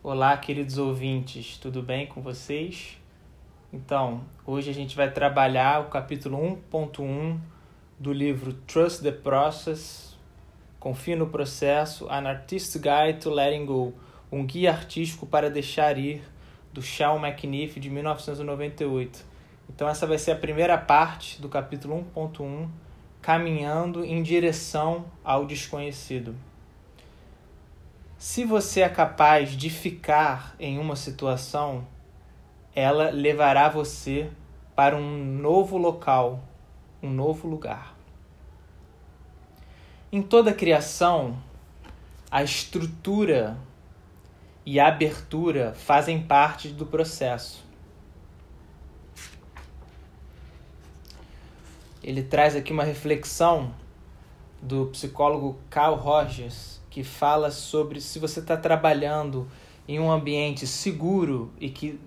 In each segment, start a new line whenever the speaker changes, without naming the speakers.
Olá, queridos ouvintes, tudo bem com vocês? Então, hoje a gente vai trabalhar o capítulo 1.1 do livro Trust the Process, Confie no Processo, An Artist's Guide to Letting Go, um guia artístico para deixar ir, do Sean McNiff, de 1998. Então, essa vai ser a primeira parte do capítulo 1.1, Caminhando em Direção ao Desconhecido. Se você é capaz de ficar em uma situação, ela levará você para um novo local, um novo lugar. Em toda criação, a estrutura e a abertura fazem parte do processo. Ele traz aqui uma reflexão do psicólogo Carl Rogers que fala sobre se você está trabalhando em um ambiente seguro e que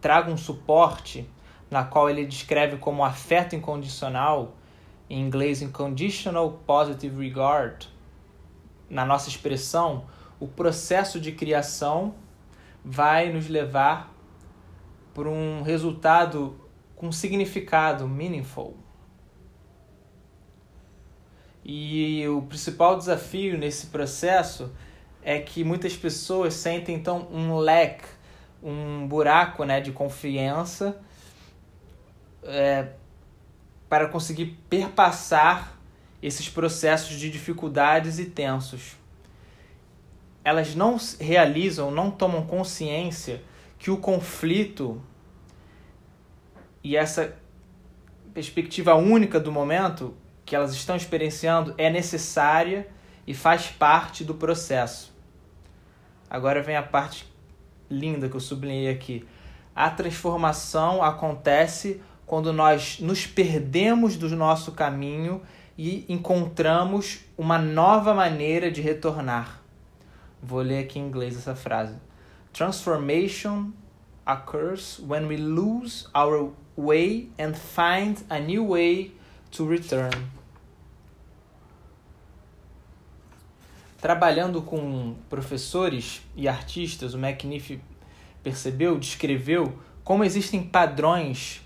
traga um suporte, na qual ele descreve como afeto incondicional, em inglês Unconditional Positive Regard, na nossa expressão, o processo de criação vai nos levar para um resultado com significado, meaningful. E o principal desafio nesse processo é que muitas pessoas sentem então um lack, um buraco né, de confiança é, para conseguir perpassar esses processos de dificuldades e tensos. Elas não realizam, não tomam consciência que o conflito e essa perspectiva única do momento que elas estão experienciando é necessária e faz parte do processo. Agora vem a parte linda que eu sublinhei aqui. A transformação acontece quando nós nos perdemos do nosso caminho e encontramos uma nova maneira de retornar. Vou ler aqui em inglês essa frase. Transformation occurs when we lose our way and find a new way to return. Trabalhando com professores e artistas, o McNiff percebeu, descreveu como existem padrões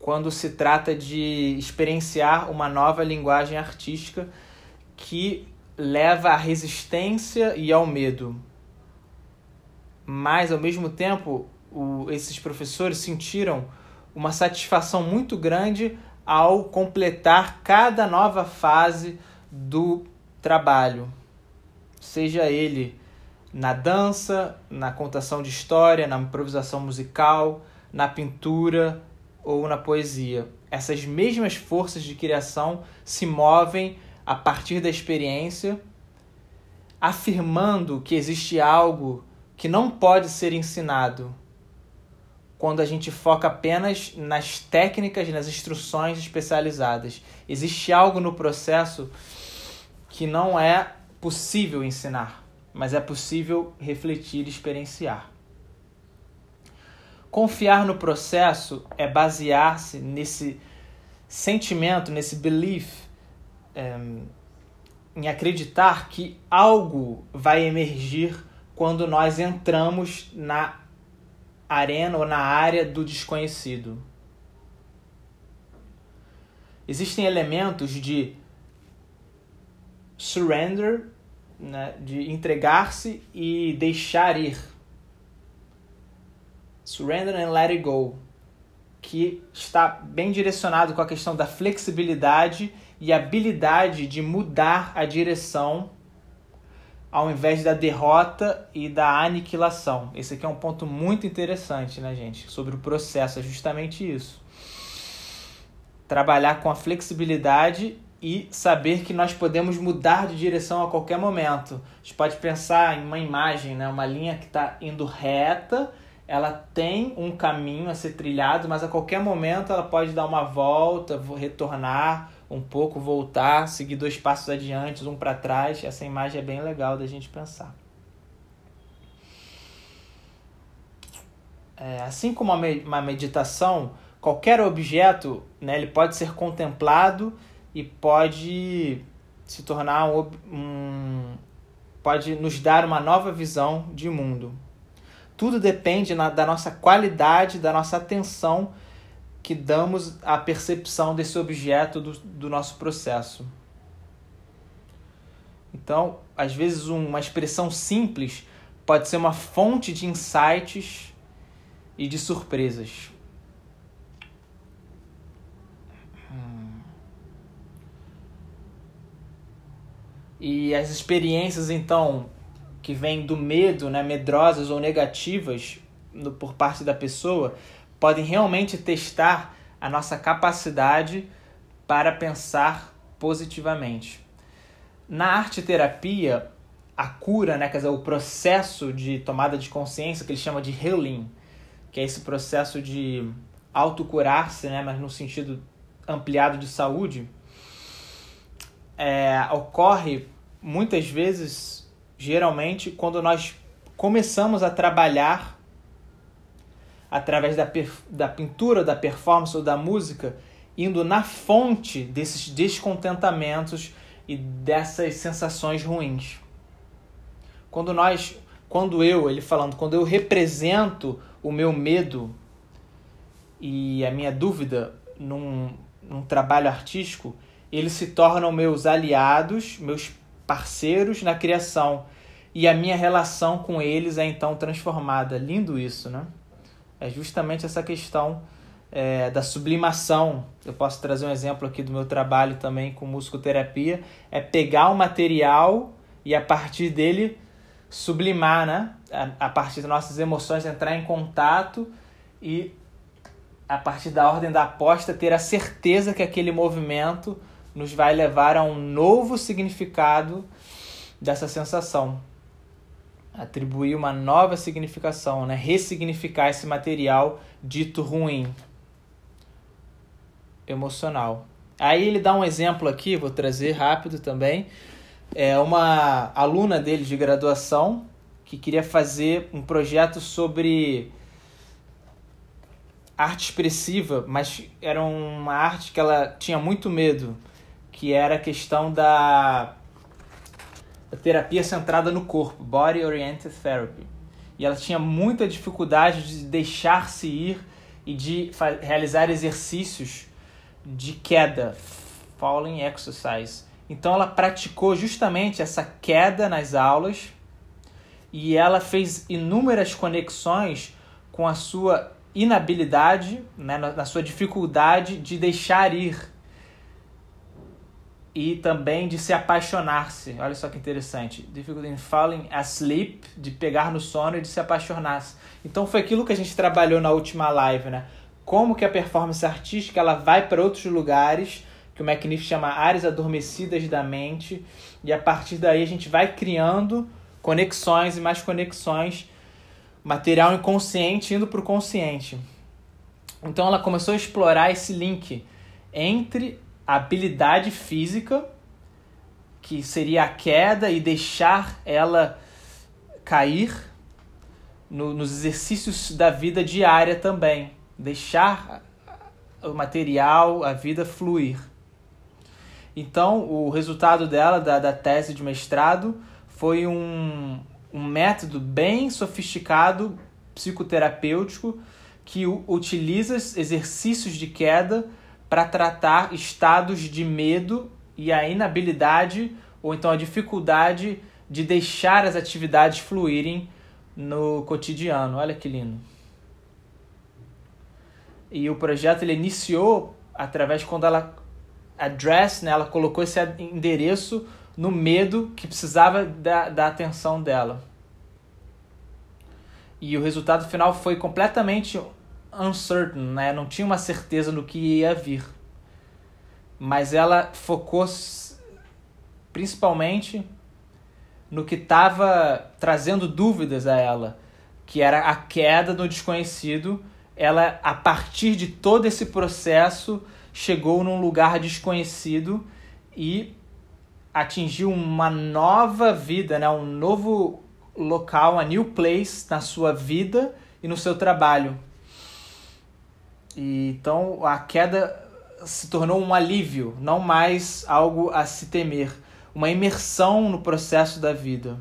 quando se trata de experienciar uma nova linguagem artística que leva à resistência e ao medo. Mas, ao mesmo tempo, o, esses professores sentiram uma satisfação muito grande ao completar cada nova fase do trabalho, seja ele na dança, na contação de história, na improvisação musical, na pintura ou na poesia. Essas mesmas forças de criação se movem a partir da experiência, afirmando que existe algo que não pode ser ensinado quando a gente foca apenas nas técnicas, nas instruções especializadas. Existe algo no processo que não é possível ensinar, mas é possível refletir e experienciar. Confiar no processo é basear-se nesse sentimento, nesse belief, é, em acreditar que algo vai emergir quando nós entramos na arena ou na área do desconhecido. Existem elementos de surrender, né, de entregar-se e deixar ir. Surrender and let it go, que está bem direcionado com a questão da flexibilidade e habilidade de mudar a direção ao invés da derrota e da aniquilação. Esse aqui é um ponto muito interessante, né, gente? Sobre o processo, é justamente isso. Trabalhar com a flexibilidade e saber que nós podemos mudar de direção a qualquer momento. A gente pode pensar em uma imagem, né? uma linha que está indo reta, ela tem um caminho a ser trilhado, mas a qualquer momento ela pode dar uma volta, retornar um pouco, voltar, seguir dois passos adiante, um para trás. Essa imagem é bem legal da gente pensar. É, assim como uma meditação, qualquer objeto né, ele pode ser contemplado e pode se tornar um, um pode nos dar uma nova visão de mundo. Tudo depende na, da nossa qualidade, da nossa atenção que damos à percepção desse objeto do, do nosso processo. Então, às vezes, uma expressão simples pode ser uma fonte de insights e de surpresas. E as experiências, então, que vêm do medo, né, medrosas ou negativas no, por parte da pessoa, podem realmente testar a nossa capacidade para pensar positivamente. Na arte terapia, a cura, né, quer dizer, o processo de tomada de consciência que ele chama de healing, que é esse processo de autocurar-se, né, mas no sentido ampliado de saúde, é, ocorre muitas vezes, geralmente, quando nós começamos a trabalhar através da, da pintura, da performance ou da música, indo na fonte desses descontentamentos e dessas sensações ruins. Quando nós, quando eu, ele falando, quando eu represento o meu medo e a minha dúvida num, num trabalho artístico, eles se tornam meus aliados, meus parceiros na criação. E a minha relação com eles é então transformada. Lindo isso, né? É justamente essa questão é, da sublimação. Eu posso trazer um exemplo aqui do meu trabalho também com musicoterapia. É pegar o material e a partir dele sublimar, né? A, a partir das nossas emoções, entrar em contato e a partir da ordem da aposta ter a certeza que aquele movimento nos vai levar a um novo significado dessa sensação. Atribuir uma nova significação, né? ressignificar esse material dito ruim, emocional. Aí ele dá um exemplo aqui, vou trazer rápido também. É uma aluna dele de graduação que queria fazer um projeto sobre arte expressiva, mas era uma arte que ela tinha muito medo que era a questão da, da terapia centrada no corpo, Body Oriented Therapy. E ela tinha muita dificuldade de deixar-se ir e de realizar exercícios de queda, falling exercise. Então ela praticou justamente essa queda nas aulas e ela fez inúmeras conexões com a sua inabilidade, né, na sua dificuldade de deixar ir e também de se apaixonar-se. Olha só que interessante. Difficulty in falling asleep, de pegar no sono e de se apaixonar-se. Então foi aquilo que a gente trabalhou na última live, né? Como que a performance artística ela vai para outros lugares, que o McNiff chama áreas adormecidas da mente, e a partir daí a gente vai criando conexões e mais conexões, material inconsciente indo para o consciente. Então ela começou a explorar esse link entre a habilidade física, que seria a queda e deixar ela cair no, nos exercícios da vida diária também. Deixar o material, a vida fluir. Então, o resultado dela, da, da tese de mestrado, foi um, um método bem sofisticado, psicoterapêutico, que utiliza exercícios de queda para tratar estados de medo e a inabilidade ou então a dificuldade de deixar as atividades fluírem no cotidiano. Olha que lindo. E o projeto ele iniciou através quando ela address, né, ela colocou esse endereço no medo que precisava da, da atenção dela. E o resultado final foi completamente uncertain, né? Não tinha uma certeza no que ia vir. Mas ela focou principalmente no que estava trazendo dúvidas a ela, que era a queda no desconhecido. Ela, a partir de todo esse processo, chegou num lugar desconhecido e atingiu uma nova vida, né? um novo local, a new place na sua vida e no seu trabalho. E, então a queda se tornou um alívio, não mais algo a se temer, uma imersão no processo da vida.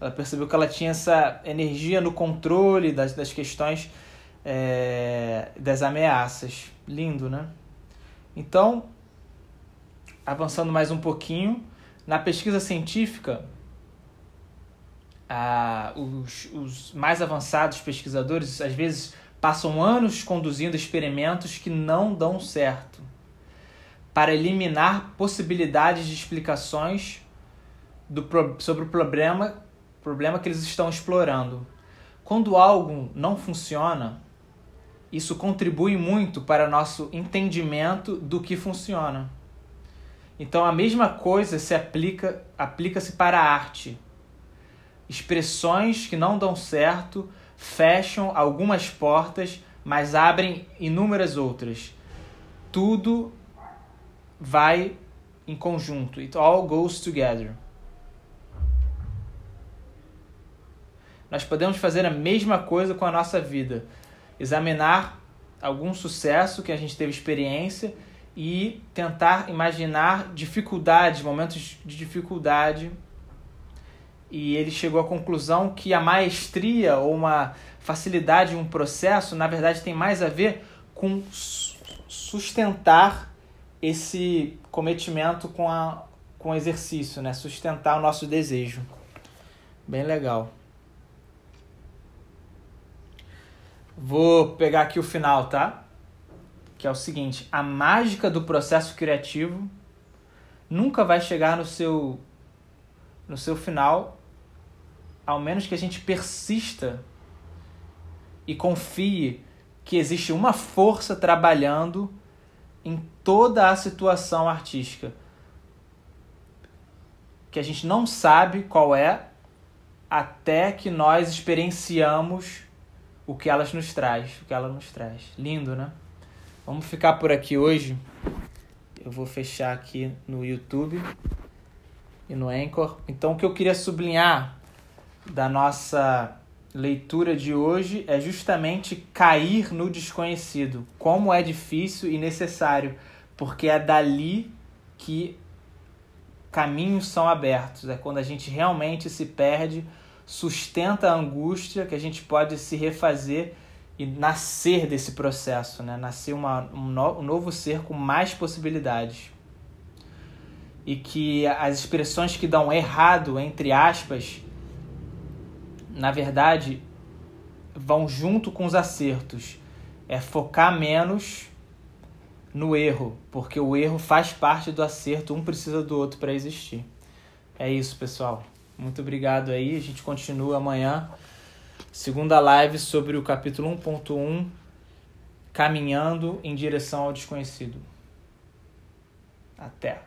Ela percebeu que ela tinha essa energia no controle das, das questões é, das ameaças. Lindo, né? Então, avançando mais um pouquinho, na pesquisa científica, os, os mais avançados pesquisadores às vezes passam anos conduzindo experimentos que não dão certo para eliminar possibilidades de explicações do, sobre o problema, problema que eles estão explorando. Quando algo não funciona, isso contribui muito para nosso entendimento do que funciona. Então a mesma coisa se aplica aplica-se para a arte. Expressões que não dão certo fecham algumas portas, mas abrem inúmeras outras. Tudo vai em conjunto. It all goes together. Nós podemos fazer a mesma coisa com a nossa vida. Examinar algum sucesso que a gente teve experiência e tentar imaginar dificuldades, momentos de dificuldade. E ele chegou à conclusão que a maestria ou uma facilidade um processo, na verdade, tem mais a ver com sustentar esse cometimento com, a, com o exercício, né? sustentar o nosso desejo. Bem legal. Vou pegar aqui o final, tá? Que é o seguinte: a mágica do processo criativo nunca vai chegar no seu no seu final, ao menos que a gente persista e confie que existe uma força trabalhando em toda a situação artística que a gente não sabe qual é até que nós experienciamos o que elas nos traz, o que ela nos traz. Lindo, né? Vamos ficar por aqui hoje. Eu vou fechar aqui no YouTube e no Anchor. Então, o que eu queria sublinhar da nossa leitura de hoje é justamente cair no desconhecido. Como é difícil e necessário, porque é dali que caminhos são abertos. É quando a gente realmente se perde sustenta a angústia, que a gente pode se refazer e nascer desse processo, né? nascer uma, um, no, um novo ser com mais possibilidades. E que as expressões que dão errado, entre aspas, na verdade, vão junto com os acertos. É focar menos no erro, porque o erro faz parte do acerto, um precisa do outro para existir. É isso, pessoal. Muito obrigado aí. A gente continua amanhã. Segunda live sobre o capítulo 1.1, Caminhando em direção ao desconhecido. Até.